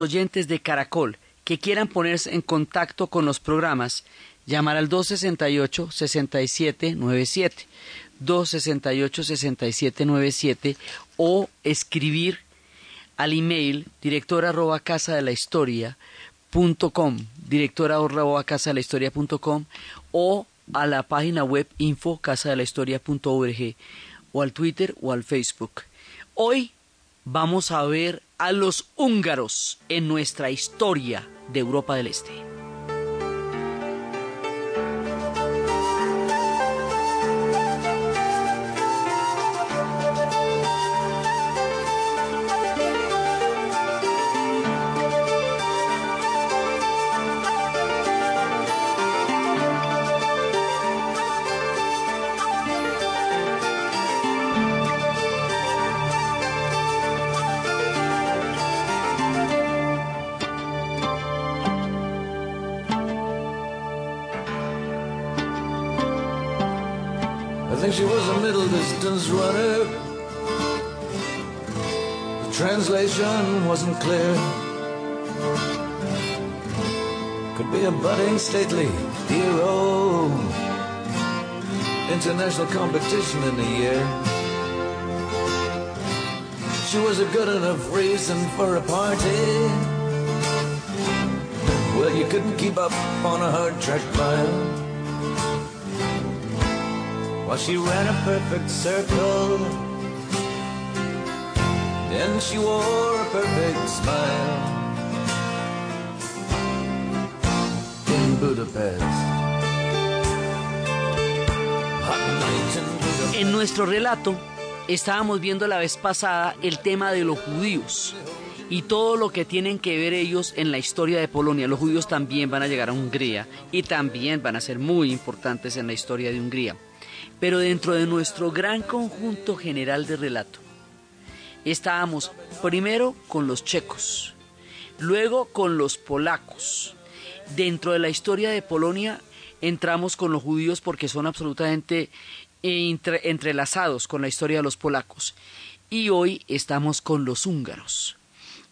oyentes de Caracol que quieran ponerse en contacto con los programas, llamar al 268-6797, 268-6797 o escribir al email director arroba casa historia punto com, directora arroba casa historia punto com, o a la página web info historia punto org, o al Twitter o al Facebook. Hoy vamos a ver a los húngaros en nuestra historia de Europa del Este. Runner. The translation wasn't clear. Could be a budding stately hero. International competition in a year. She was a good enough reason for a party. Well, you couldn't keep up on a hard track mile. While she ran a perfect circle. Then she wore a perfect smile. Budapest. En nuestro relato estábamos viendo la vez pasada el tema de los judíos y todo lo que tienen que ver ellos en la historia de Polonia. Los judíos también van a llegar a Hungría y también van a ser muy importantes en la historia de Hungría pero dentro de nuestro gran conjunto general de relato. Estábamos primero con los checos, luego con los polacos. Dentro de la historia de Polonia entramos con los judíos porque son absolutamente entrelazados con la historia de los polacos. Y hoy estamos con los húngaros.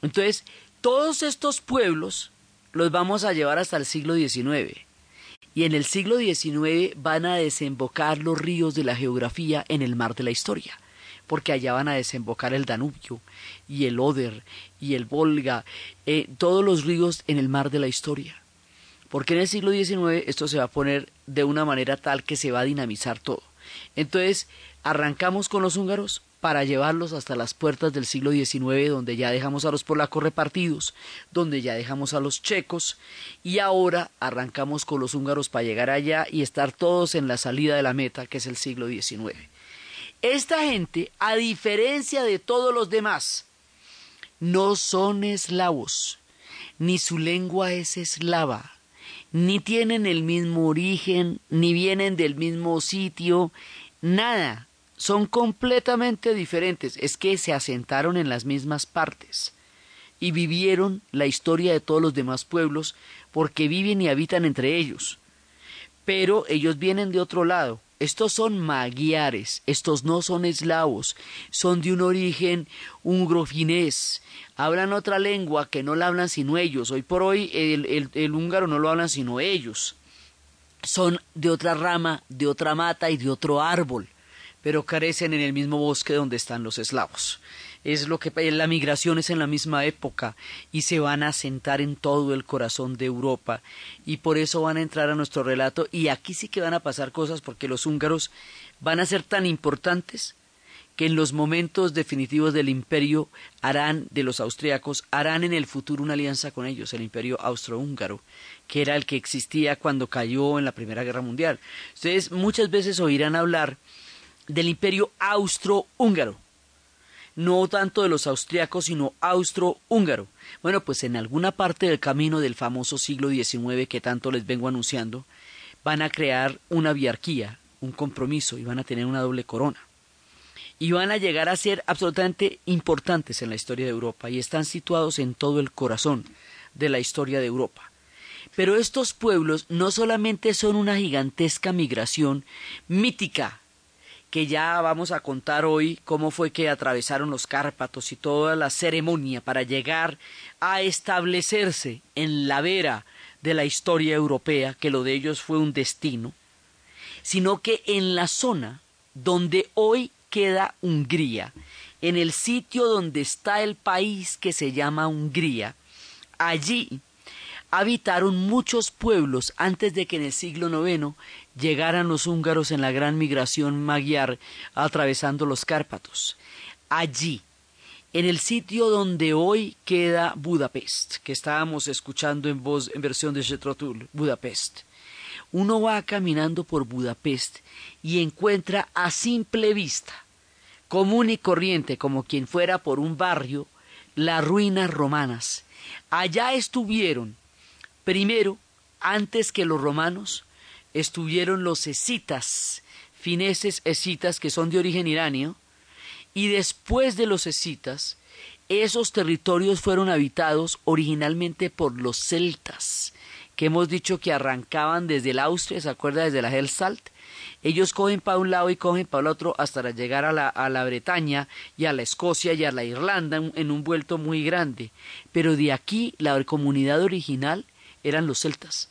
Entonces, todos estos pueblos los vamos a llevar hasta el siglo XIX y en el siglo XIX van a desembocar los ríos de la geografía en el mar de la historia, porque allá van a desembocar el Danubio y el Oder y el Volga, eh, todos los ríos en el mar de la historia. Porque en el siglo XIX esto se va a poner de una manera tal que se va a dinamizar todo. Entonces, arrancamos con los húngaros, para llevarlos hasta las puertas del siglo XIX, donde ya dejamos a los polacos repartidos, donde ya dejamos a los checos, y ahora arrancamos con los húngaros para llegar allá y estar todos en la salida de la meta, que es el siglo XIX. Esta gente, a diferencia de todos los demás, no son eslavos, ni su lengua es eslava, ni tienen el mismo origen, ni vienen del mismo sitio, nada son completamente diferentes, es que se asentaron en las mismas partes y vivieron la historia de todos los demás pueblos porque viven y habitan entre ellos. Pero ellos vienen de otro lado. Estos son magiares, estos no son eslavos, son de un origen ungrofinés, hablan otra lengua que no la hablan sino ellos. Hoy por hoy el, el húngaro no lo hablan sino ellos. Son de otra rama, de otra mata y de otro árbol pero carecen en el mismo bosque donde están los eslavos. Es lo que la migración es en la misma época y se van a sentar en todo el corazón de Europa y por eso van a entrar a nuestro relato y aquí sí que van a pasar cosas porque los húngaros van a ser tan importantes que en los momentos definitivos del imperio harán de los austriacos harán en el futuro una alianza con ellos, el imperio austrohúngaro, que era el que existía cuando cayó en la Primera Guerra Mundial. Ustedes muchas veces oirán hablar del imperio austrohúngaro. No tanto de los austriacos, sino austrohúngaro. Bueno, pues en alguna parte del camino del famoso siglo XIX que tanto les vengo anunciando, van a crear una biarquía, un compromiso, y van a tener una doble corona. Y van a llegar a ser absolutamente importantes en la historia de Europa, y están situados en todo el corazón de la historia de Europa. Pero estos pueblos no solamente son una gigantesca migración mítica que ya vamos a contar hoy cómo fue que atravesaron los Cárpatos y toda la ceremonia para llegar a establecerse en la vera de la historia europea, que lo de ellos fue un destino, sino que en la zona donde hoy queda Hungría, en el sitio donde está el país que se llama Hungría, allí habitaron muchos pueblos antes de que en el siglo IX llegaran los húngaros en la gran migración magyar atravesando los Cárpatos. Allí, en el sitio donde hoy queda Budapest, que estábamos escuchando en voz en versión de Jetrotul, Budapest. Uno va caminando por Budapest y encuentra a simple vista, común y corriente, como quien fuera por un barrio, las ruinas romanas. Allá estuvieron Primero, antes que los romanos, estuvieron los escitas, fineses escitas que son de origen iranio, y después de los escitas, esos territorios fueron habitados originalmente por los celtas, que hemos dicho que arrancaban desde el Austria, ¿se acuerda? Desde la Hellsalt. Ellos cogen para un lado y cogen para el otro hasta llegar a la, a la Bretaña y a la Escocia y a la Irlanda en un vuelto muy grande. Pero de aquí la comunidad original eran los celtas.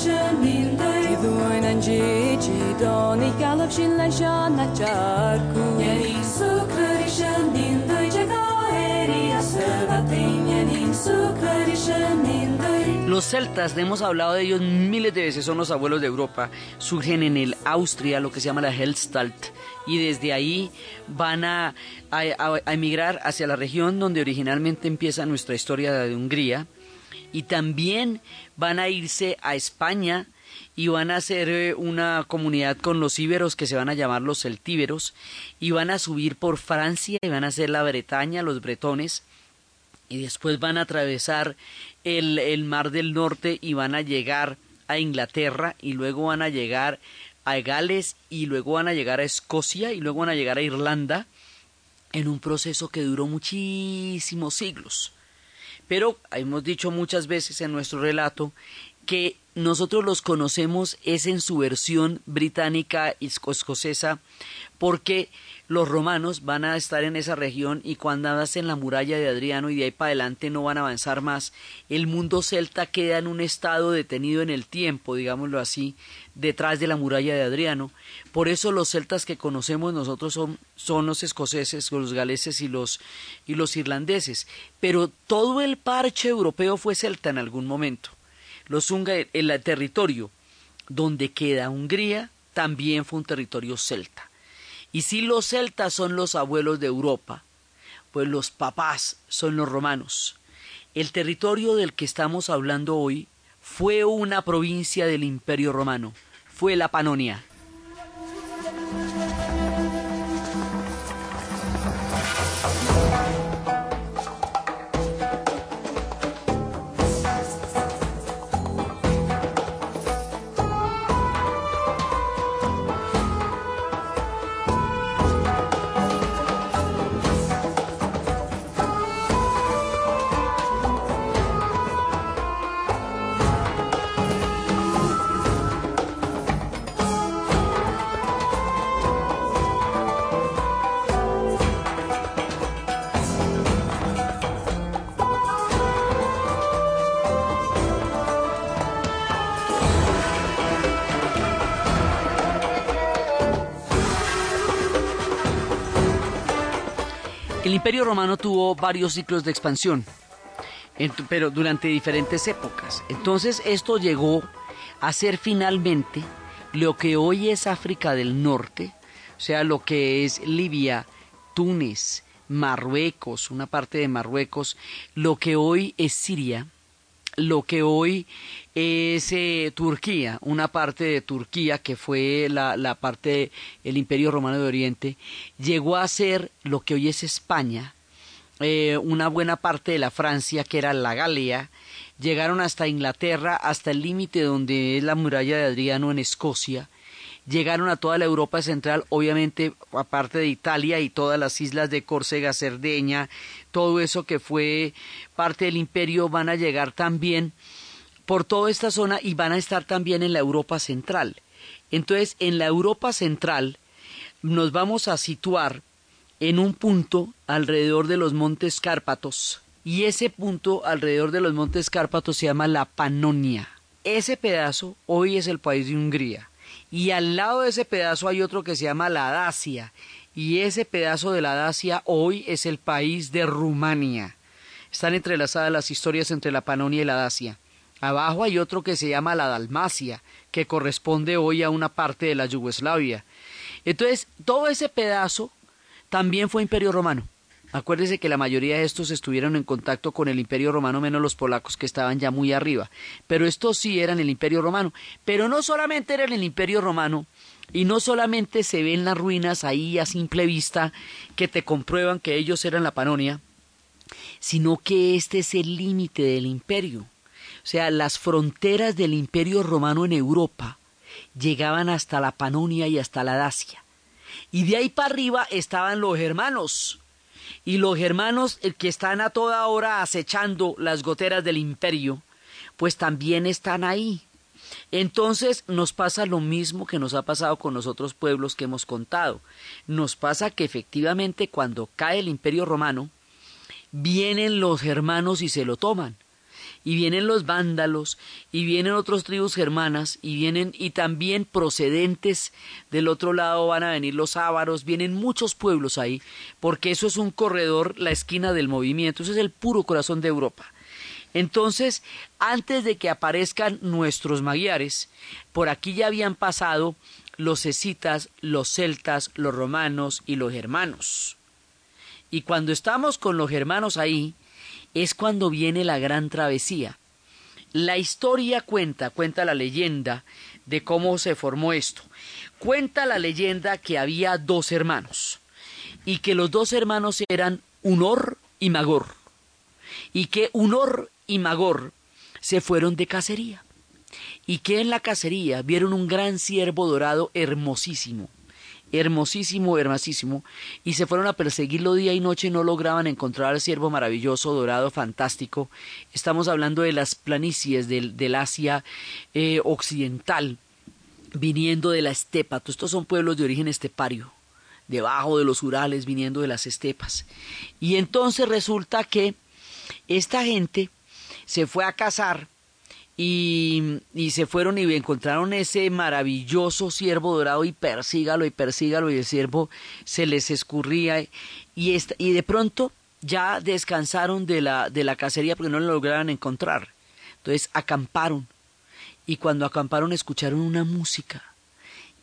duje Los celtas, hemos hablado de ellos miles de veces, son los abuelos de Europa, surgen en el Austria, lo que se llama la Hellstalt, y desde ahí van a, emigrar hacia la región donde originalmente empieza nuestra historia de Hungría, y también van a irse a España, y van a hacer eh, una comunidad con los íberos que se van a llamar los celtíberos y van a subir por Francia y van a hacer la Bretaña, los bretones y después van a atravesar el, el mar del norte y van a llegar a Inglaterra y luego van a llegar a Gales y luego van a llegar a Escocia y luego van a llegar a Irlanda en un proceso que duró muchísimos siglos. Pero hemos dicho muchas veces en nuestro relato que nosotros los conocemos es en su versión británica y escocesa porque los romanos van a estar en esa región y cuando hacen la muralla de Adriano y de ahí para adelante no van a avanzar más, el mundo celta queda en un estado detenido en el tiempo, digámoslo así, detrás de la muralla de Adriano. Por eso los celtas que conocemos nosotros son, son los escoceses, los galeses y los, y los irlandeses. Pero todo el parche europeo fue celta en algún momento. Los el territorio donde queda Hungría también fue un territorio celta. Y si los celtas son los abuelos de Europa, pues los papás son los romanos. El territorio del que estamos hablando hoy fue una provincia del Imperio Romano, fue la Panonia. Imperio Romano tuvo varios ciclos de expansión, pero durante diferentes épocas. Entonces esto llegó a ser finalmente lo que hoy es África del Norte, o sea, lo que es Libia, Túnez, Marruecos, una parte de Marruecos, lo que hoy es Siria, lo que hoy es eh, Turquía, una parte de Turquía que fue la, la parte del Imperio Romano de Oriente, llegó a ser lo que hoy es España, eh, una buena parte de la Francia, que era la Galia, llegaron hasta Inglaterra, hasta el límite donde es la muralla de Adriano en Escocia, llegaron a toda la Europa central, obviamente aparte de Italia y todas las islas de Córcega, Cerdeña, todo eso que fue parte del imperio van a llegar también por toda esta zona y van a estar también en la Europa central. Entonces, en la Europa central nos vamos a situar en un punto alrededor de los montes Cárpatos. Y ese punto alrededor de los montes Cárpatos se llama la Panonia. Ese pedazo hoy es el país de Hungría. Y al lado de ese pedazo hay otro que se llama la Dacia. Y ese pedazo de la Dacia hoy es el país de Rumania. Están entrelazadas las historias entre la Panonia y la Dacia. Abajo hay otro que se llama la Dalmacia, que corresponde hoy a una parte de la Yugoslavia. Entonces, todo ese pedazo también fue imperio romano. Acuérdese que la mayoría de estos estuvieron en contacto con el imperio romano, menos los polacos que estaban ya muy arriba. Pero estos sí eran el imperio romano. Pero no solamente eran el imperio romano, y no solamente se ven las ruinas ahí a simple vista que te comprueban que ellos eran la Panonia, sino que este es el límite del imperio. O sea, las fronteras del imperio romano en Europa llegaban hasta la Panonia y hasta la Dacia. Y de ahí para arriba estaban los germanos. Y los germanos eh, que están a toda hora acechando las goteras del imperio, pues también están ahí. Entonces nos pasa lo mismo que nos ha pasado con los otros pueblos que hemos contado. Nos pasa que efectivamente cuando cae el imperio romano, vienen los germanos y se lo toman y vienen los vándalos, y vienen otras tribus germanas, y vienen, y también procedentes del otro lado van a venir los ávaros, vienen muchos pueblos ahí, porque eso es un corredor, la esquina del movimiento, eso es el puro corazón de Europa. Entonces, antes de que aparezcan nuestros magiares, por aquí ya habían pasado los escitas, los celtas, los romanos y los germanos. Y cuando estamos con los germanos ahí, es cuando viene la gran travesía. La historia cuenta, cuenta la leyenda de cómo se formó esto. Cuenta la leyenda que había dos hermanos y que los dos hermanos eran Unor y Magor y que Unor y Magor se fueron de cacería y que en la cacería vieron un gran ciervo dorado hermosísimo hermosísimo, hermosísimo, y se fueron a perseguirlo día y noche y no lograban encontrar al ciervo maravilloso, dorado, fantástico. Estamos hablando de las planicies del, del Asia eh, occidental, viniendo de la estepa. Estos son pueblos de origen estepario, debajo de los Urales, viniendo de las estepas. Y entonces resulta que esta gente se fue a cazar y, se fueron y encontraron ese maravilloso ciervo dorado y persígalo y persígalo y el ciervo se les escurría y, y de pronto ya descansaron de la, de la cacería porque no lo lograron encontrar. Entonces acamparon y cuando acamparon escucharon una música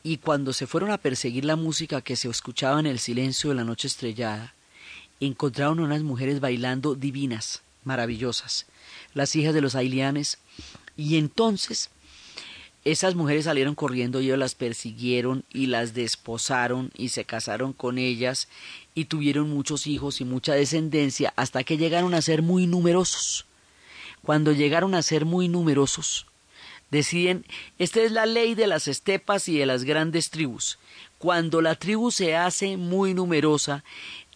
y cuando se fueron a perseguir la música que se escuchaba en el silencio de la noche estrellada, encontraron unas mujeres bailando divinas, maravillosas, las hijas de los ailianes, y entonces esas mujeres salieron corriendo y ellos las persiguieron y las desposaron y se casaron con ellas y tuvieron muchos hijos y mucha descendencia hasta que llegaron a ser muy numerosos. Cuando llegaron a ser muy numerosos, deciden, esta es la ley de las estepas y de las grandes tribus. Cuando la tribu se hace muy numerosa,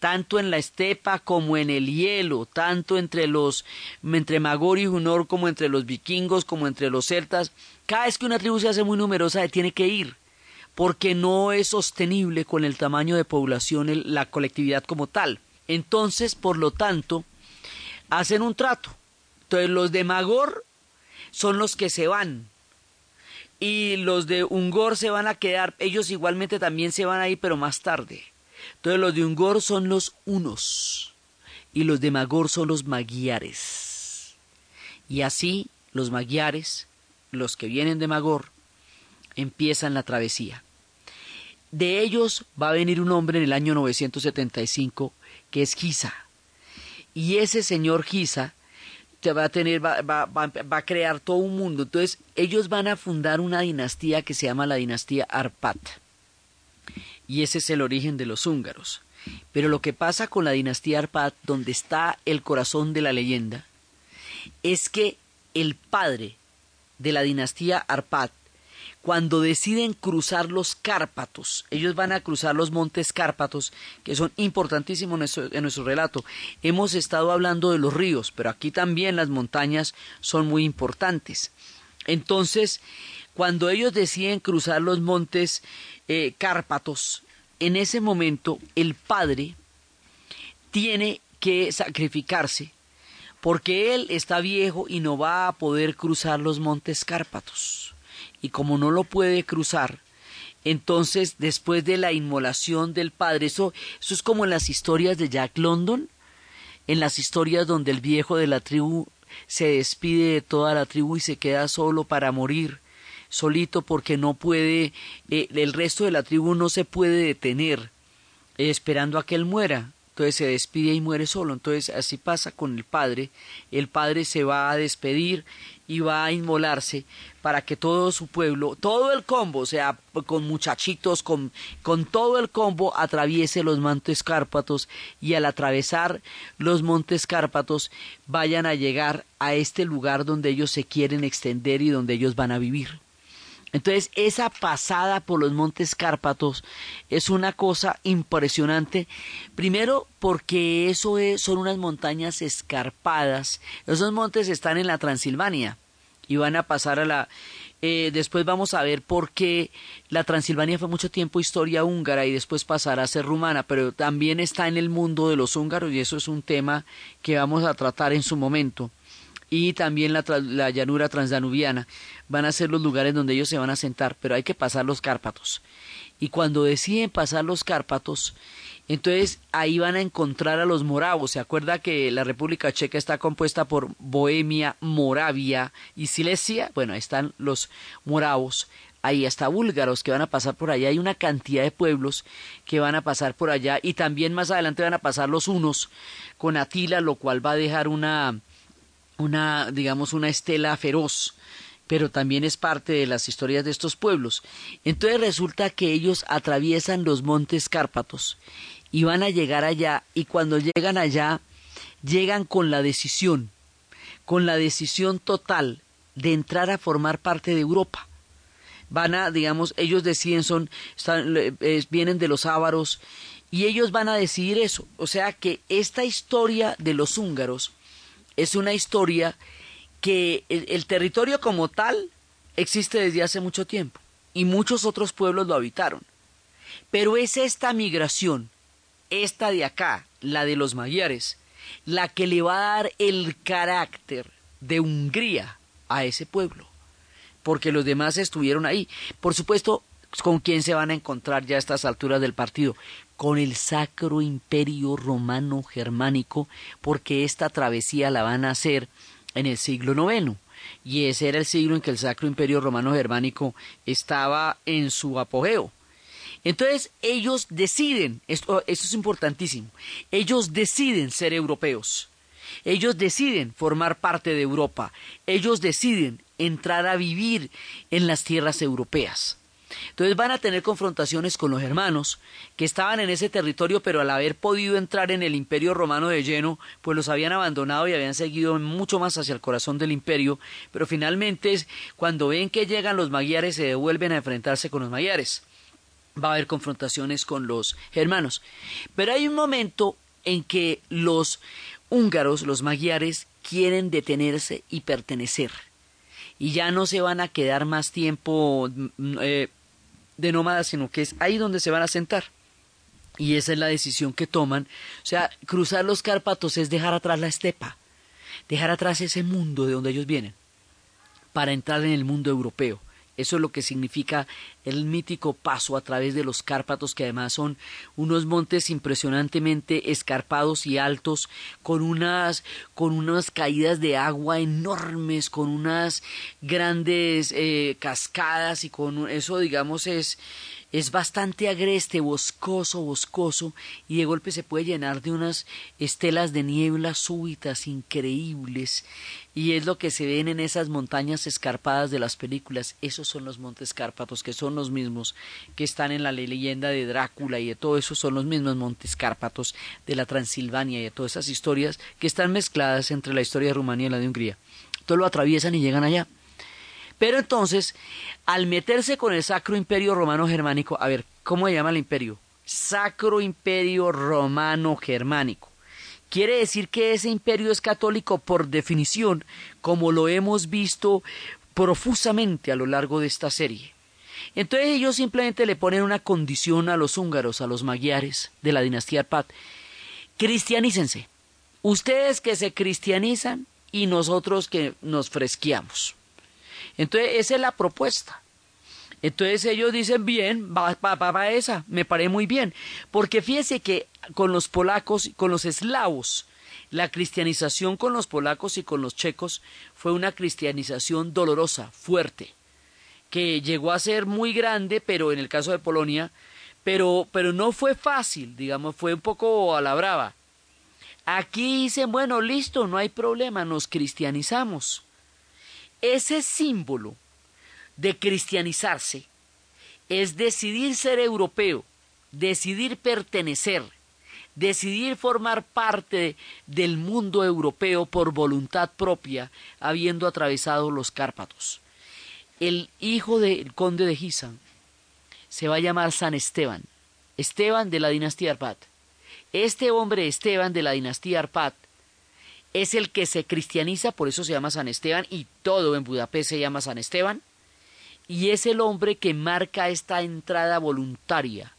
tanto en la estepa como en el hielo, tanto entre los entre Magor y Junor como entre los vikingos, como entre los celtas, cada vez que una tribu se hace muy numerosa tiene que ir, porque no es sostenible con el tamaño de población la colectividad como tal. Entonces, por lo tanto, hacen un trato. Entonces, los de Magor son los que se van, y los de Ungor se van a quedar, ellos igualmente también se van a ir, pero más tarde. Entonces los de Ungor son los unos y los de Magor son los magiares. Y así los magiares, los que vienen de Magor, empiezan la travesía. de ellos va a venir un hombre en el año 975 que es Giza. Y ese señor Giza va a tener, va, va, va, va, a crear todo un mundo. Entonces, ellos van a fundar una dinastía que se llama la dinastía Arpat. Y ese es el origen de los húngaros. Pero lo que pasa con la dinastía Arpat, donde está el corazón de la leyenda, es que el padre de la dinastía Arpat cuando deciden cruzar los Cárpatos, ellos van a cruzar los montes Cárpatos, que son importantísimos en nuestro, en nuestro, relato. Hemos estado hablando de los ríos, pero aquí también las montañas son muy importantes. Entonces, cuando ellos deciden cruzar los montes eh, Cárpatos, en ese momento el padre tiene que sacrificarse porque él está viejo y no va a poder cruzar los montes Cárpatos. Y como no lo puede cruzar, entonces después de la inmolación del padre, eso, eso es como en las historias de Jack London, en las historias donde el viejo de la tribu se despide de toda la tribu y se queda solo para morir, solito porque no puede, eh, el resto de la tribu no se puede detener eh, esperando a que él muera. Entonces se despide y muere solo. Entonces así pasa con el padre. El padre se va a despedir y va a inmolarse para que todo su pueblo, todo el combo, o sea, con muchachitos, con, con todo el combo, atraviese los montes Cárpatos y al atravesar los montes Cárpatos vayan a llegar a este lugar donde ellos se quieren extender y donde ellos van a vivir. Entonces, esa pasada por los montes Cárpatos es una cosa impresionante. Primero, porque eso es, son unas montañas escarpadas. Esos montes están en la Transilvania y van a pasar a la... Eh, después vamos a ver por qué la Transilvania fue mucho tiempo historia húngara y después pasará a ser rumana, pero también está en el mundo de los húngaros y eso es un tema que vamos a tratar en su momento y también la, la, llanura transdanubiana van a ser los lugares donde ellos se van a sentar, pero hay que pasar los Cárpatos. Y cuando deciden pasar los Cárpatos, entonces ahí van a encontrar a los moravos. Se acuerda que la República Checa está compuesta por Bohemia, Moravia y Silesia. Bueno, ahí están los moravos. Ahí hasta búlgaros que van a pasar por allá. Hay una cantidad de pueblos que van a pasar por allá. Y también más adelante van a pasar los unos con Atila, lo cual va a dejar una, una, digamos, una estela feroz, pero también es parte de las historias de estos pueblos. Entonces resulta que ellos atraviesan los montes Cárpatos y van a llegar allá, y cuando llegan allá, llegan con la decisión, con la decisión total de entrar a formar parte de Europa. Van a, digamos, ellos deciden, son, están, vienen de los ávaros, y ellos van a decidir eso. O sea que esta historia de los húngaros, es una historia que el, territorio como tal existe desde hace mucho tiempo y muchos otros pueblos lo habitaron. Pero es esta migración, esta de acá, la de los magiares, la que le va a dar el carácter de Hungría a ese pueblo, porque los demás estuvieron ahí. Por supuesto, ¿con quién se van a encontrar ya a estas alturas del partido? con el Sacro Imperio Romano Germánico, porque esta travesía la van a hacer en el siglo IX. Y ese era el siglo en que el Sacro Imperio Romano Germánico estaba en su apogeo. Entonces ellos deciden, esto, esto es importantísimo, ellos deciden ser europeos, ellos deciden formar parte de Europa, ellos deciden entrar a vivir en las tierras europeas. Entonces van a tener confrontaciones con los hermanos que estaban en ese territorio, pero al haber podido entrar en el imperio romano de lleno, pues los habían abandonado y habían seguido mucho más hacia el corazón del imperio, pero finalmente cuando ven que llegan los magiares se devuelven a enfrentarse con los magiares. Va a haber confrontaciones con los hermanos. Pero hay un momento en que los húngaros, los magiares, quieren detenerse y pertenecer. Y ya no se van a quedar más tiempo eh, de nómadas, sino que es ahí donde se van a sentar. Y esa es la decisión que toman. O sea, cruzar los Cárpatos es dejar atrás la estepa, dejar atrás ese mundo de donde ellos vienen, para entrar en el mundo europeo. Eso es lo que significa el mítico paso a través de los Cárpatos, que además son unos montes impresionantemente escarpados y altos, con unas, con unas caídas de agua enormes, con unas grandes eh, cascadas y con eso, digamos, es es bastante agreste, boscoso, boscoso, y de golpe se puede llenar de unas estelas de niebla súbitas, increíbles, y es lo que se ven en esas montañas escarpadas de las películas. Esos son los Montes Cárpatos, que son los mismos que están en la leyenda de Drácula y de todo eso, son los mismos Montes Cárpatos de la Transilvania y de todas esas historias que están mezcladas entre la historia de Rumanía y la de Hungría. Todo lo atraviesan y llegan allá. Pero entonces, al meterse con el Sacro Imperio Romano Germánico, a ver, ¿cómo se llama el imperio? Sacro Imperio Romano Germánico. Quiere decir que ese imperio es católico por definición, como lo hemos visto profusamente a lo largo de esta serie. Entonces ellos simplemente le ponen una condición a los húngaros, a los magiares de la dinastía Arpad. Cristianícense. Ustedes que se cristianizan y nosotros que nos fresqueamos. Entonces, esa es la propuesta. Entonces ellos dicen, bien, va para esa, me parece muy bien. Porque fíjese que con los polacos, con los eslavos, la cristianización con los polacos y con los checos fue una cristianización dolorosa, fuerte, que llegó a ser muy grande, pero en el caso de Polonia, pero, pero no fue fácil, digamos, fue un poco a la brava. Aquí dicen, bueno, listo, no hay problema, nos cristianizamos. Ese símbolo de cristianizarse es decidir ser europeo, decidir pertenecer, decidir formar parte del mundo europeo por voluntad propia, habiendo atravesado los Cárpatos. El hijo del conde de Gisan se va a llamar San Esteban, Esteban de la dinastía Arpad. Este hombre Esteban de la dinastía Arpad es el que se cristianiza, por eso se llama San Esteban, y todo en Budapest se llama San Esteban, y es el hombre que marca esta entrada voluntaria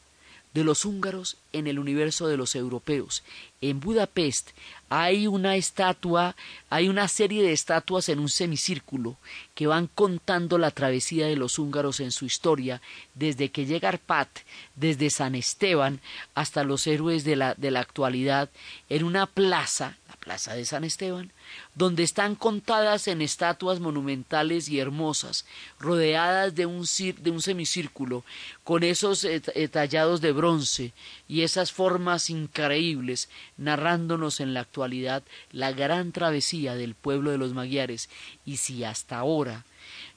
de los húngaros en el universo de los europeos. En Budapest hay una estatua, hay una serie de estatuas en un semicírculo que van contando la travesía de los húngaros en su historia, desde que llega Arpat, desde San Esteban hasta los héroes de la, de la actualidad, en una plaza Plaza de San Esteban, donde están contadas en estatuas monumentales y hermosas, rodeadas de un, de un semicírculo, con esos eh, tallados de bronce y esas formas increíbles, narrándonos en la actualidad la gran travesía del pueblo de los Magiares, y si hasta ahora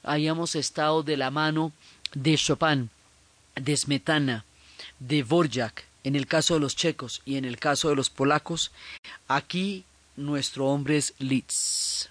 hayamos estado de la mano de Chopin, de Smetana, de Borjak, en el caso de los checos y en el caso de los polacos, aquí nuestro hombre es Litz.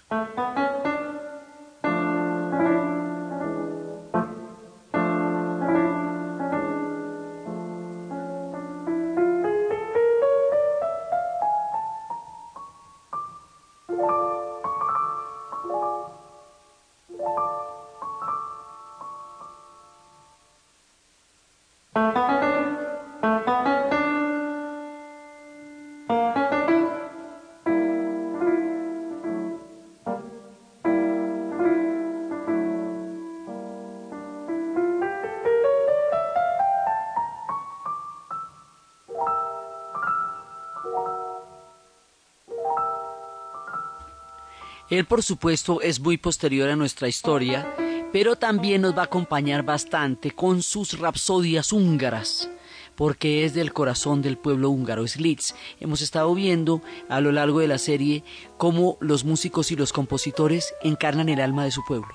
Él, por supuesto, es muy posterior a nuestra historia, pero también nos va a acompañar bastante con sus rapsodias húngaras porque es del corazón del pueblo húngaro, es Litz. Hemos estado viendo a lo largo de la serie cómo los músicos y los compositores encarnan el alma de su pueblo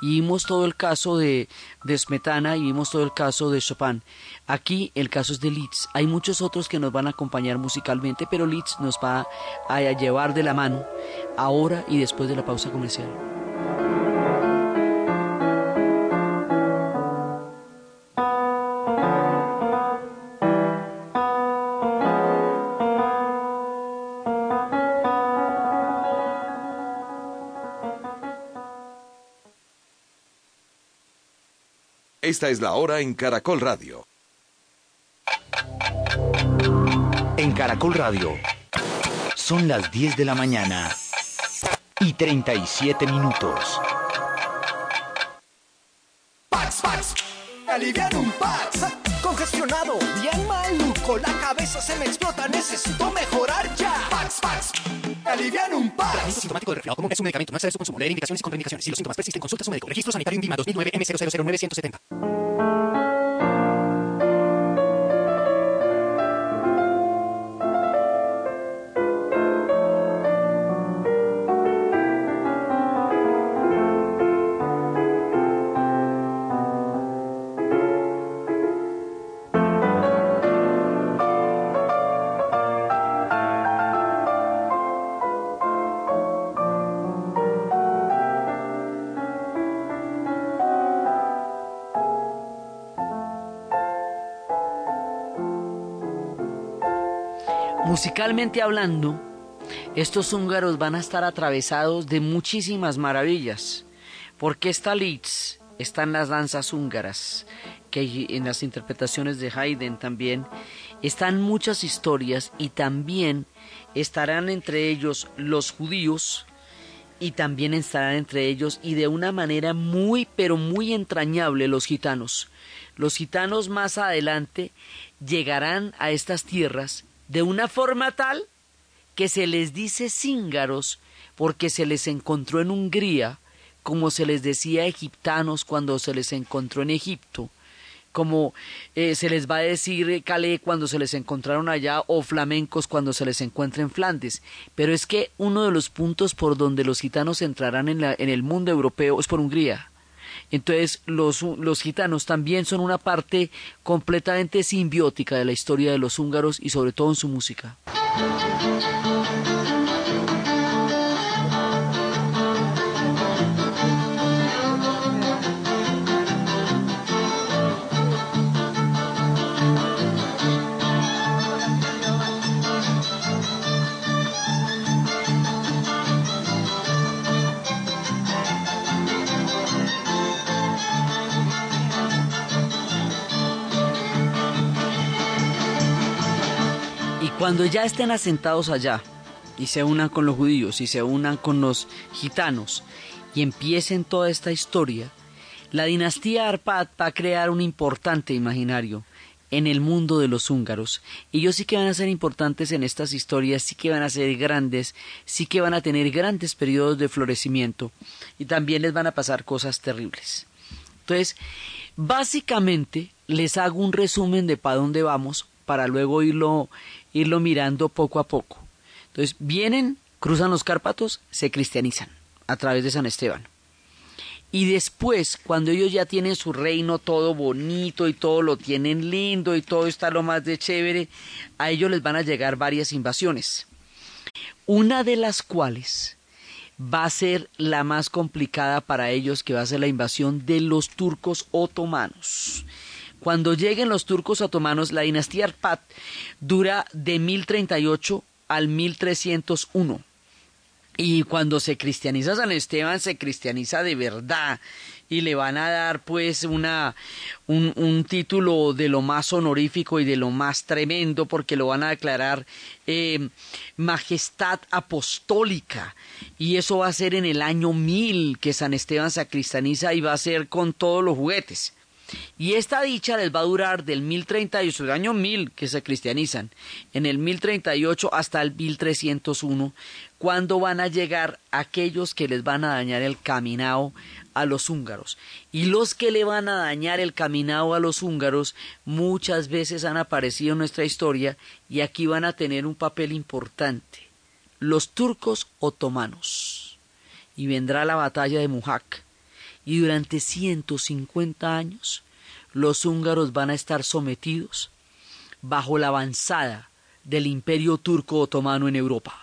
y vimos todo el caso de, de Smetana y vimos todo el caso de Chopin. Aquí el caso es de Litz. Hay muchos otros que nos van a acompañar musicalmente, pero Litz nos va a llevar de la mano ahora y después de la pausa comercial. Esta es la hora en Caracol Radio. En Caracol Radio son las 10 de la mañana y 37 minutos. Pax, Pax, aliviar un Pax. Congestionado, bien maluco, la cabeza se me explota, necesito mejorar ya. Pax, Pax, aliviar un Pax. Tratamiento sintomático de resfriado común es un medicamento. No excede su consumo. Leer indicaciones y contraindicaciones. Si los síntomas persisten, consulta a su médico. Registro sanitario INVIMA 2009 M000970. Musicalmente hablando, estos húngaros van a estar atravesados de muchísimas maravillas, porque esta Litz están las danzas húngaras, que en las interpretaciones de Haydn también, están muchas historias y también estarán entre ellos los judíos y también estarán entre ellos y de una manera muy pero muy entrañable los gitanos. Los gitanos más adelante llegarán a estas tierras de una forma tal que se les dice cíngaros porque se les encontró en Hungría, como se les decía egiptanos cuando se les encontró en Egipto, como eh, se les va a decir calé cuando se les encontraron allá o flamencos cuando se les encuentra en Flandes. Pero es que uno de los puntos por donde los gitanos entrarán en, la, en el mundo europeo es por Hungría. Entonces los, los gitanos también son una parte completamente simbiótica de la historia de los húngaros y sobre todo en su música. Cuando ya estén asentados allá y se unan con los judíos y se unan con los gitanos y empiecen toda esta historia, la dinastía Arpad va a crear un importante imaginario en el mundo de los húngaros. Ellos sí que van a ser importantes en estas historias, sí que van a ser grandes, sí que van a tener grandes periodos de florecimiento y también les van a pasar cosas terribles. Entonces, básicamente les hago un resumen de para dónde vamos para luego irlo, irlo mirando poco a poco. Entonces, vienen, cruzan los Cárpatos, se cristianizan a través de San Esteban. Y después, cuando ellos ya tienen su reino todo bonito y todo lo tienen lindo y todo está lo más de chévere, a ellos les van a llegar varias invasiones. Una de las cuales va a ser la más complicada para ellos, que va a ser la invasión de los turcos otomanos. Cuando lleguen los turcos otomanos, la dinastía Arpad dura de 1038 al 1301. Y cuando se cristianiza San Esteban, se cristianiza de verdad. Y le van a dar pues una, un, título de lo más honorífico y de lo más tremendo, porque lo van a declarar eh, majestad apostólica. Y eso va a ser en el año 1000 que San Esteban se cristianiza y va a ser con todos los juguetes. Y esta dicha les va a durar del 1038, el año 1000 que se cristianizan, en el 1038 hasta el 1301, cuando van a llegar aquellos que les van a dañar el caminado a los húngaros. Y los que le van a dañar el caminado a los húngaros muchas veces han aparecido en nuestra historia y aquí van a tener un papel importante. Los turcos otomanos. Y vendrá la batalla de Muhac y durante 150 años los húngaros van a estar sometidos bajo la avanzada del imperio turco otomano en Europa.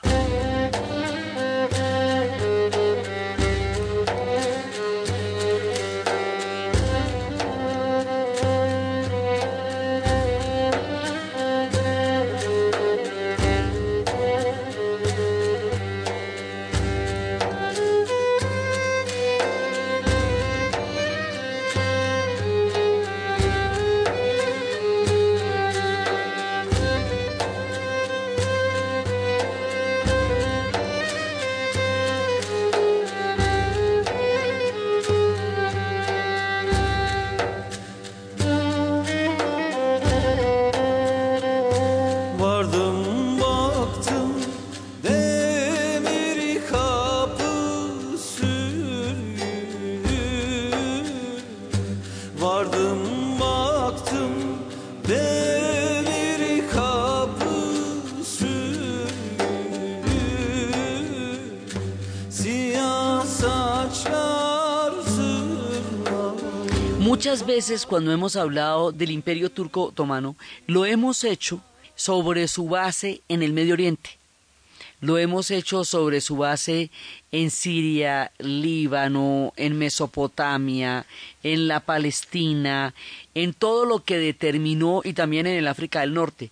Cuando hemos hablado del imperio turco otomano, lo hemos hecho sobre su base en el Medio Oriente. Lo hemos hecho sobre su base en Siria, Líbano, en Mesopotamia, en la Palestina, en todo lo que determinó y también en el África del Norte.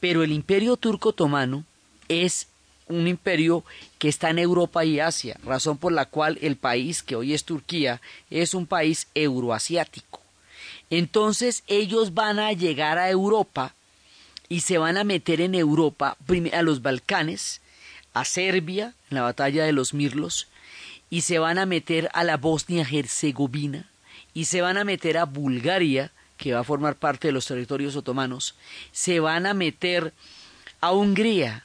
Pero el imperio turco otomano es un imperio que está en Europa y Asia, razón por la cual el país que hoy es Turquía es un país euroasiático. Entonces ellos van a llegar a Europa y se van a meter en Europa, a los Balcanes, a Serbia, en la batalla de los Mirlos, y se van a meter a la Bosnia-Herzegovina, y se van a meter a Bulgaria, que va a formar parte de los territorios otomanos, se van a meter a Hungría.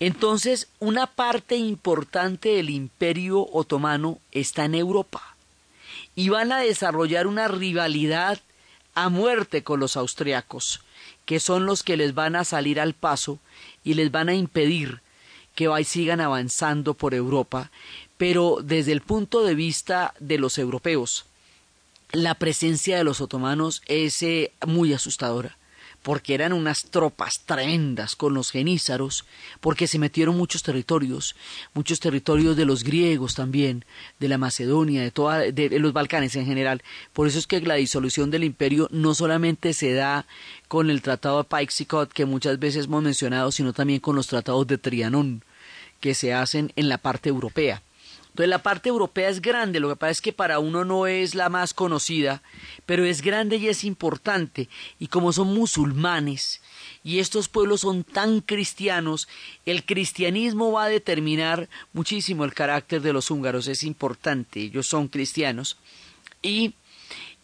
Entonces, una parte importante del imperio otomano está en Europa y van a desarrollar una rivalidad a muerte con los austriacos, que son los que les van a salir al paso y les van a impedir que sigan avanzando por Europa, pero desde el punto de vista de los europeos, la presencia de los otomanos es eh, muy asustadora porque eran unas tropas tremendas con los genízaros, porque se metieron muchos territorios, muchos territorios de los griegos también, de la Macedonia, de, toda, de, los Balcanes en general. Por eso es que la disolución del imperio no solamente se da con el tratado de Paixicot, que muchas veces hemos mencionado, sino también con los tratados de Trianón, que se hacen en la parte europea. Entonces la parte europea es grande, lo que pasa es que para uno no es la más conocida, pero es grande y es importante. Y como son musulmanes y estos pueblos son tan cristianos, el cristianismo va a determinar muchísimo el carácter de los húngaros, es importante, ellos son cristianos. Y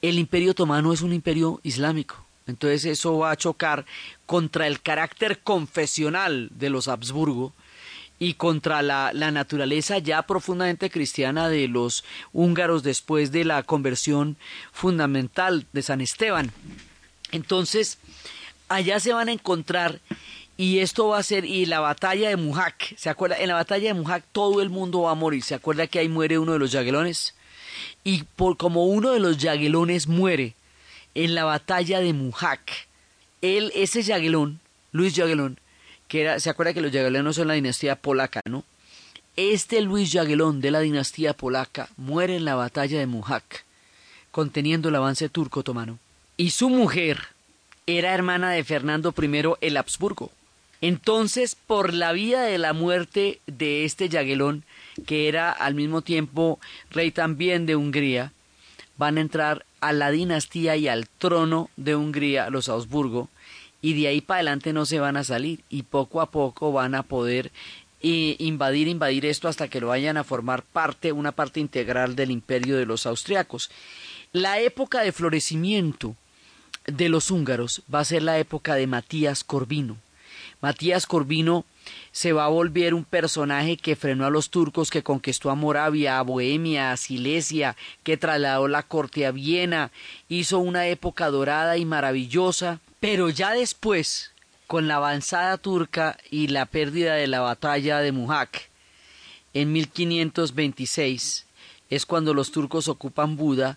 el imperio otomano es un imperio islámico. Entonces eso va a chocar contra el carácter confesional de los Habsburgo, y contra la, la, naturaleza ya profundamente cristiana de los húngaros después de la conversión fundamental de San Esteban. Entonces, allá se van a encontrar y esto va a ser y la batalla de Mujak, ¿se acuerda? En la batalla de Mujak todo el mundo va a morir, ¿se acuerda que ahí muere uno de los yaguelones? Y por como uno de los yaguelones muere en la batalla de Mujak, él ese yaguelón, Luis Yaguelón, se acuerda que los Yaguelones son la dinastía polaca, ¿no? Este Luis Yaguelón de la dinastía polaca muere en la batalla de Mujak, conteniendo el avance turco otomano. Y su mujer era hermana de Fernando I el Habsburgo. Entonces, por la vía de la muerte de este Yaguelón, que era al mismo tiempo rey también de Hungría, van a entrar a la dinastía y al trono de Hungría los Habsburgo, y de ahí para adelante no se van a salir y poco a poco van a poder eh, invadir, invadir esto hasta que lo vayan a formar parte, una parte integral del imperio de los austriacos. La época de florecimiento de los húngaros va a ser la época de Matías Corvino. Matías Corvino se va a volver un personaje que frenó a los turcos, que conquistó a Moravia, a Bohemia, a Silesia, que trasladó la corte a Viena, hizo una época dorada y maravillosa pero ya después, con la avanzada turca y la pérdida de la batalla de Muhak, en 1526, es cuando los turcos ocupan Buda,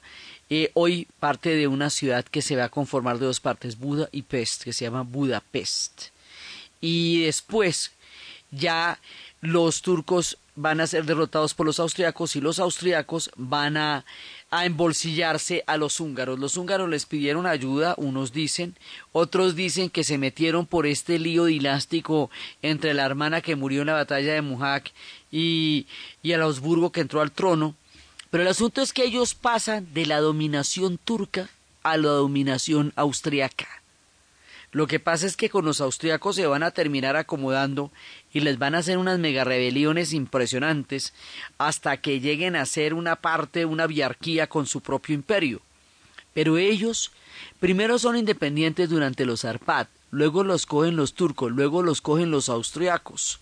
eh, hoy parte de una ciudad que se va a conformar de dos partes, Buda y Pest, que se llama Budapest. Y después ya los turcos van a ser derrotados por los austriacos y los austriacos van a, a, embolsillarse a los húngaros. Los húngaros les pidieron ayuda, unos dicen, otros dicen que se metieron por este lío dinástico entre la hermana que murió en la batalla de Mujak y, y el Augsburgo que entró al trono. Pero el asunto es que ellos pasan de la dominación turca a la dominación austriaca. Lo que pasa es que con los austriacos se van a terminar acomodando y les van a hacer unas mega rebeliones impresionantes hasta que lleguen a ser una parte, una biarquía con su propio imperio. Pero ellos primero son independientes durante los Arpad, luego los cogen los turcos, luego los cogen los austriacos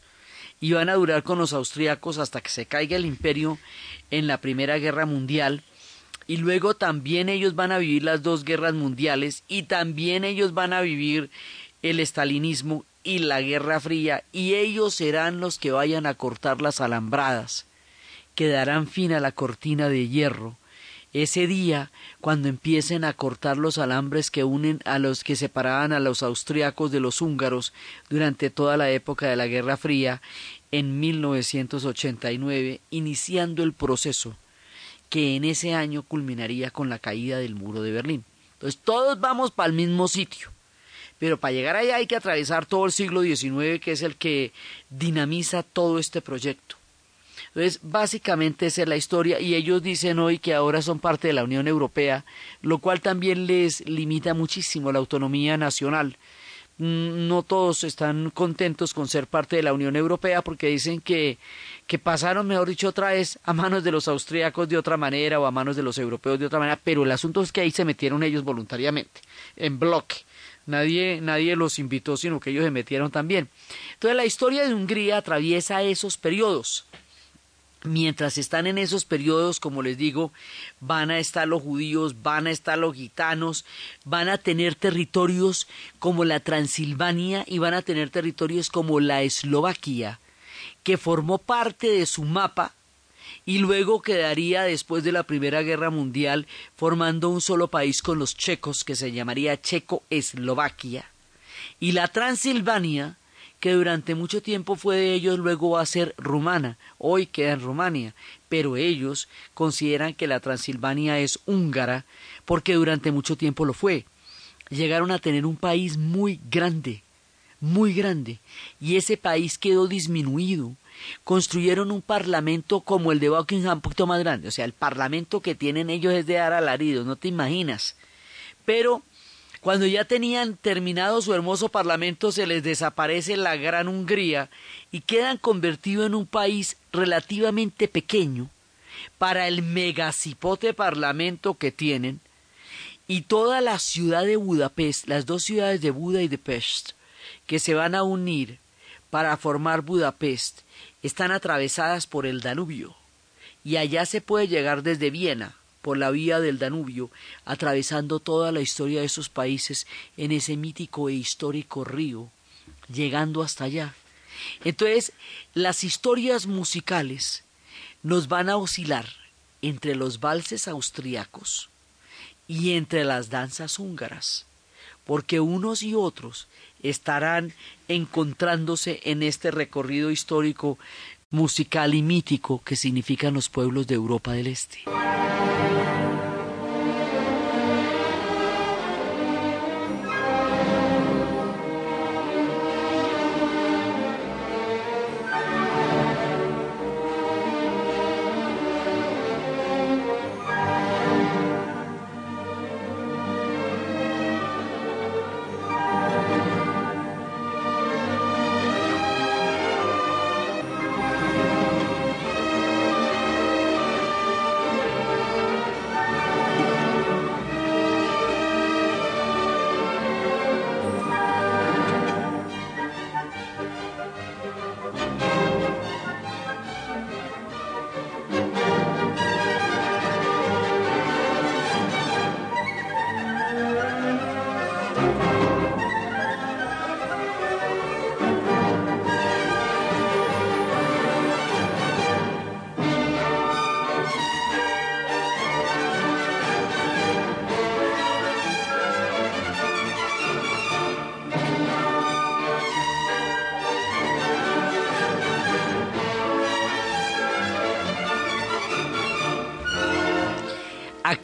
y van a durar con los austriacos hasta que se caiga el imperio en la Primera Guerra Mundial y luego también ellos van a vivir las dos guerras mundiales y también ellos van a vivir el estalinismo y la Guerra Fría y ellos serán los que vayan a cortar las alambradas, que darán fin a la cortina de hierro. Ese día, cuando empiecen a cortar los alambres que unen a los que separaban a los austriacos de los húngaros durante toda la época de la Guerra Fría, en 1989, iniciando el proceso que en ese año culminaría con la caída del muro de Berlín. Entonces todos vamos para el mismo sitio, Pero para llegar allá hay que atravesar todo el siglo XIX, que es el que dinamiza todo este proyecto. Entonces, básicamente esa es la historia y ellos dicen hoy que ahora son parte de la Unión Europea, lo cual también les limita muchísimo la autonomía nacional. Mm, no todos están contentos con ser parte de la Unión Europea porque dicen que, que pasaron, mejor dicho, otra vez a manos de los austríacos de otra manera o a manos de los europeos de otra manera, pero el asunto es que ahí se metieron ellos voluntariamente, en bloque. Nadie, nadie los invitó, sino que ellos se metieron también. Entonces la historia de Hungría atraviesa esos periodos. Mientras están en esos periodos, como les digo, van a estar los judíos, van a estar los gitanos, van a tener territorios como la Transilvania y van a tener territorios como la Eslovaquia, que formó parte de su mapa y luego quedaría después de la Primera Guerra Mundial formando un solo país con los checos que se llamaría Checo-Eslovaquia. Y la Transilvania que durante mucho tiempo fue de ellos, luego va a ser rumana, hoy queda en Rumania, pero ellos consideran que la Transilvania es húngara porque durante mucho tiempo lo fue. Llegaron a tener un país muy grande, muy grande, y ese país quedó disminuido. Construyeron un parlamento como el de Buckingham, un poquito más grande, o sea, el parlamento que tienen ellos es de dar alaridos, no te imaginas. Pero cuando ya tenían terminado su hermoso parlamento, se les desaparece la Gran Hungría y quedan convertidos en un país relativamente pequeño para el megacipote parlamento que tienen y toda la ciudad de Budapest, las dos ciudades de Buda y de Pest, que se van a unir para formar Budapest, están atravesadas por el Danubio. Y allá se puede llegar desde Viena por la vía del Danubio, atravesando toda la historia de esos países en ese mítico e histórico río, llegando hasta allá. Entonces, las historias musicales nos van a oscilar entre los valses austriacos y entre las danzas húngaras, porque unos y otros estarán encontrándose en este recorrido histórico musical y mítico que significan los pueblos de Europa del Este.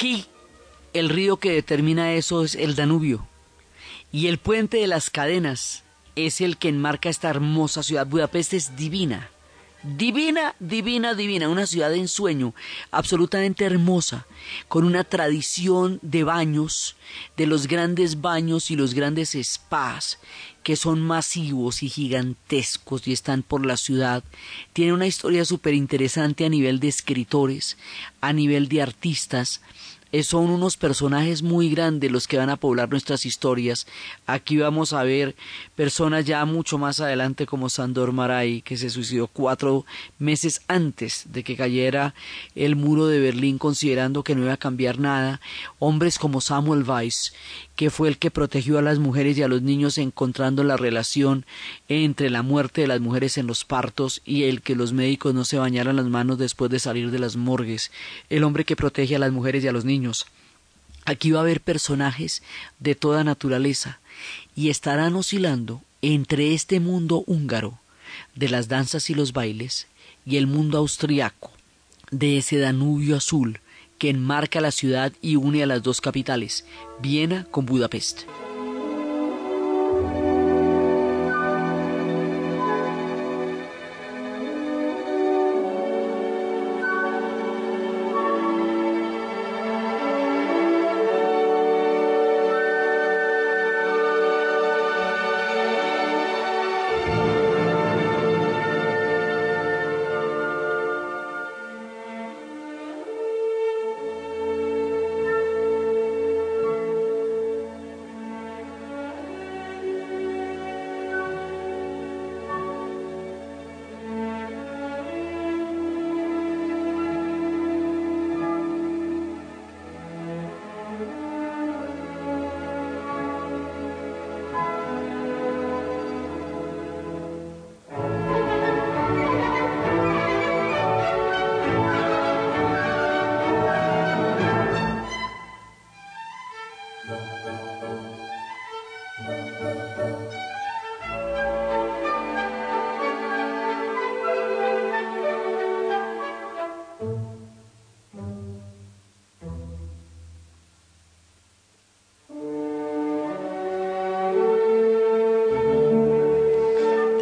Aquí el río que determina eso es el Danubio y el puente de las cadenas es el que enmarca esta hermosa ciudad. Budapest es divina, divina, divina, divina, una ciudad de ensueño, absolutamente hermosa, con una tradición de baños, de los grandes baños y los grandes spas, que son masivos y gigantescos y están por la ciudad. Tiene una historia súper interesante a nivel de escritores, a nivel de artistas. Eh, son unos personajes muy grandes los que van a poblar nuestras historias. Aquí vamos a ver personas ya mucho más adelante como Sandor Maray, que se suicidó cuatro meses antes de que cayera el muro de Berlín considerando que no iba a cambiar nada. Hombres como Samuel Weiss, que fue el que protegió a las mujeres y a los niños encontrando la relación entre la muerte de las mujeres en los partos y el que los médicos no se bañaran las manos después de salir de las morgues, el hombre que protege a las mujeres y a los Aquí va a haber personajes de toda naturaleza y estarán oscilando entre este mundo húngaro de las danzas y los bailes y el mundo austriaco de ese Danubio azul que enmarca la ciudad y une a las dos capitales, Viena con Budapest.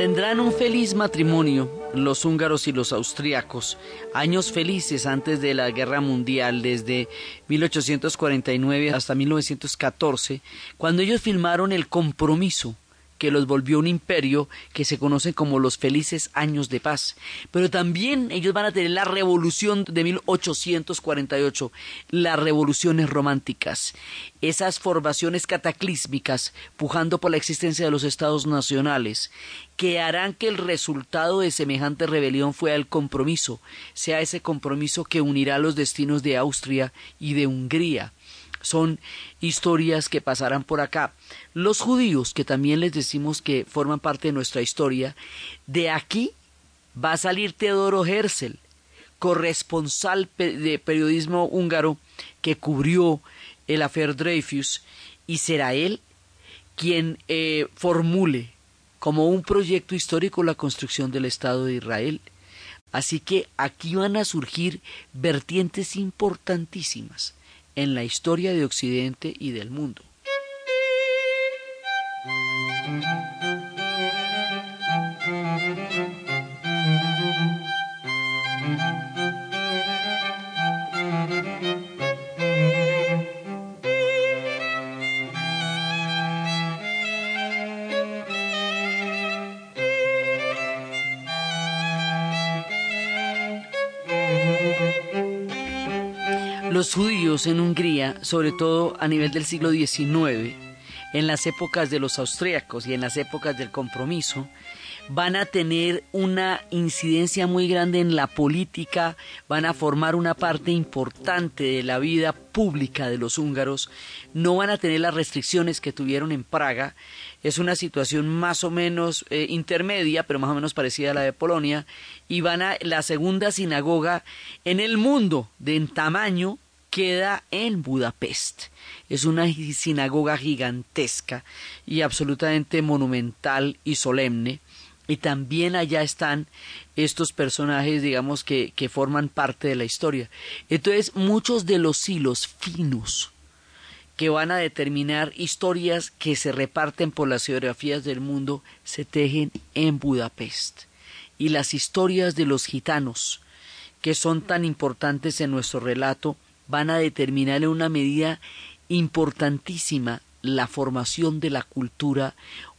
Tendrán un feliz matrimonio los húngaros y los austriacos, años felices antes de la guerra mundial, desde 1849 hasta 1914, cuando ellos filmaron El Compromiso, que los volvió un imperio que se conoce como los felices años de paz. Pero también ellos van a tener la revolución de 1848, las revoluciones románticas, esas formaciones cataclísmicas pujando por la existencia de los estados nacionales, que harán que el resultado de semejante rebelión fuera el compromiso, sea ese compromiso que unirá los destinos de Austria y de Hungría son historias que pasarán por acá. Los judíos, que también les decimos que forman parte de nuestra historia, de aquí va a salir Teodoro Herzl, corresponsal de periodismo húngaro que cubrió el afer Dreyfus, y será él quien eh, formule como un proyecto histórico la construcción del Estado de Israel. Así que aquí van a surgir vertientes importantísimas en la historia de Occidente y del mundo. Los judíos en Hungría, sobre todo a nivel del siglo XIX, en las épocas de los austríacos y en las épocas del compromiso, van a tener una incidencia muy grande en la política, van a formar una parte importante de la vida pública de los húngaros, no van a tener las restricciones que tuvieron en Praga, es una situación más o menos eh, intermedia, pero más o menos parecida a la de Polonia, y van a la segunda sinagoga en el mundo de en tamaño queda en Budapest. Es una sinagoga gigantesca y absolutamente monumental y solemne. Y también allá están estos personajes, digamos, que, que forman parte de la historia. Entonces, muchos de los hilos finos que van a determinar historias que se reparten por las geografías del mundo se tejen en Budapest. Y las historias de los gitanos, que son tan importantes en nuestro relato, van a determinar en una medida importantísima la formación de la cultura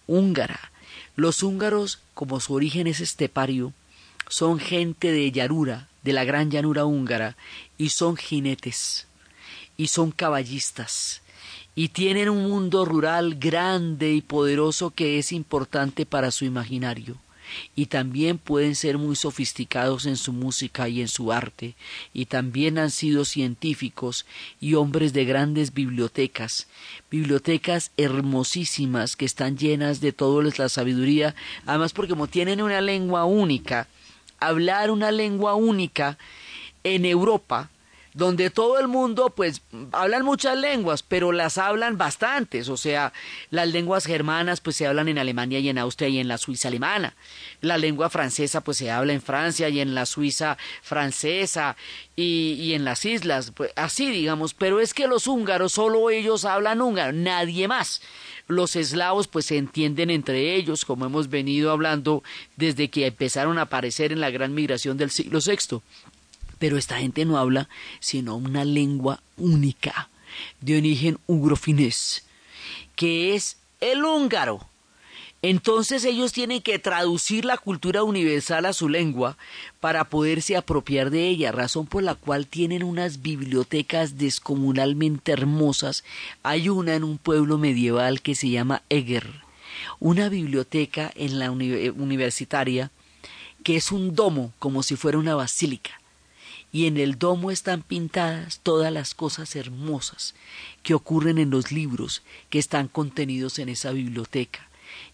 húngara. Los húngaros, como su origen es estepario, son gente de llanura, de la gran llanura húngara, y son jinetes, y son caballistas, y tienen un mundo rural grande y poderoso que es importante para su imaginario y también pueden ser muy sofisticados en su música y en su arte, y también han sido científicos y hombres de grandes bibliotecas, bibliotecas hermosísimas que están llenas de toda la sabiduría, además porque como tienen una lengua única, hablar una lengua única en Europa, donde todo el mundo pues hablan muchas lenguas, pero las hablan bastantes, o sea, las lenguas germanas pues se hablan en Alemania y en Austria y en la Suiza alemana, la lengua francesa pues se habla en Francia y en la Suiza francesa y, y en las islas, pues así digamos, pero es que los húngaros solo ellos hablan húngaro, nadie más. Los eslavos pues se entienden entre ellos, como hemos venido hablando desde que empezaron a aparecer en la gran migración del siglo VI. Pero esta gente no habla sino una lengua única, de origen ugrofinés, que es el húngaro. Entonces ellos tienen que traducir la cultura universal a su lengua para poderse apropiar de ella, razón por la cual tienen unas bibliotecas descomunalmente hermosas. Hay una en un pueblo medieval que se llama Eger, una biblioteca en la universitaria que es un domo como si fuera una basílica y en el domo están pintadas todas las cosas hermosas que ocurren en los libros que están contenidos en esa biblioteca.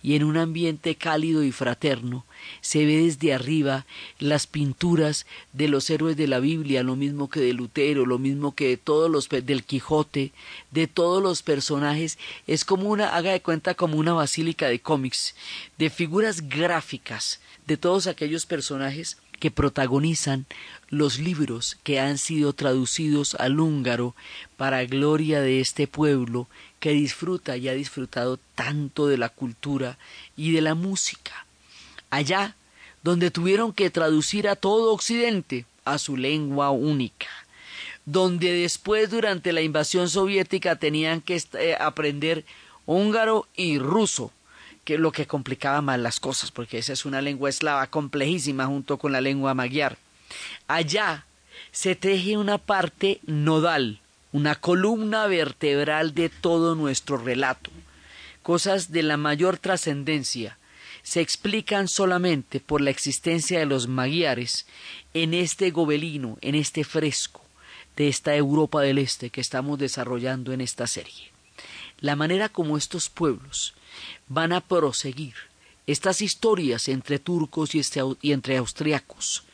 y en un ambiente cálido y fraterno se ve desde arriba las pinturas de los héroes de la Biblia, lo mismo que de Lutero, lo mismo que de todos los del Quijote, de todos los personajes, es como una, haga de cuenta como una basílica de cómics, de figuras gráficas de todos aquellos personajes que protagonizan los libros que han sido traducidos al húngaro para gloria de este pueblo que disfruta y ha disfrutado tanto de la cultura y de la música. Allá donde tuvieron que traducir a todo Occidente a su lengua única, donde después durante la invasión soviética tenían que eh, aprender húngaro y ruso, que lo que complicaba más las cosas, porque esa es una lengua eslava complejísima junto con la lengua magyar. Allá se teje una parte nodal, una columna vertebral de todo nuestro relato. Cosas de la mayor trascendencia se explican solamente por la existencia de los magiares en este gobelino, en este fresco de esta Europa del Este que estamos desarrollando en esta serie. La manera como estos pueblos van a proseguir estas historias entre turcos y, este y entre austriacos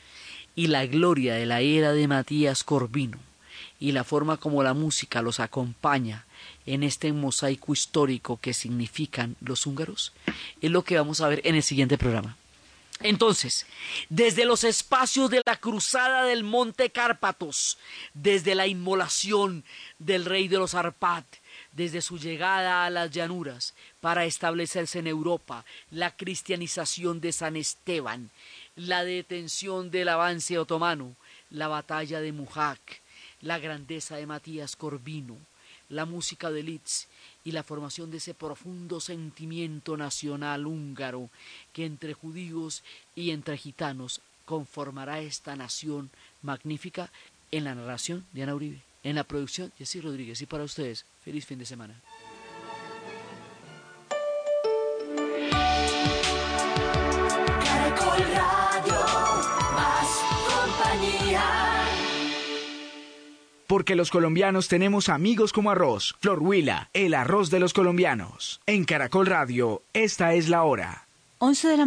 y la gloria de la era de Matías Corvino y la forma como la música los acompaña en este mosaico histórico que significan los húngaros es lo que vamos a ver en el siguiente programa. Entonces, desde los espacios de la cruzada del monte Cárpatos, desde la inmolación del rey de los Arpad, desde su llegada a las llanuras para establecerse en Europa, la cristianización de San Esteban, la detención del avance otomano, la batalla de Mujak, la grandeza de Matías Corvino, la música de Litz y la formación de ese profundo sentimiento nacional húngaro que entre judíos y entre gitanos conformará esta nación magnífica en la narración de Ana Uribe, en la producción Jessy Rodríguez y para ustedes, feliz fin de semana. Porque los colombianos tenemos amigos como arroz. Flor Huila, el arroz de los colombianos. En Caracol Radio, esta es la hora. 11 de la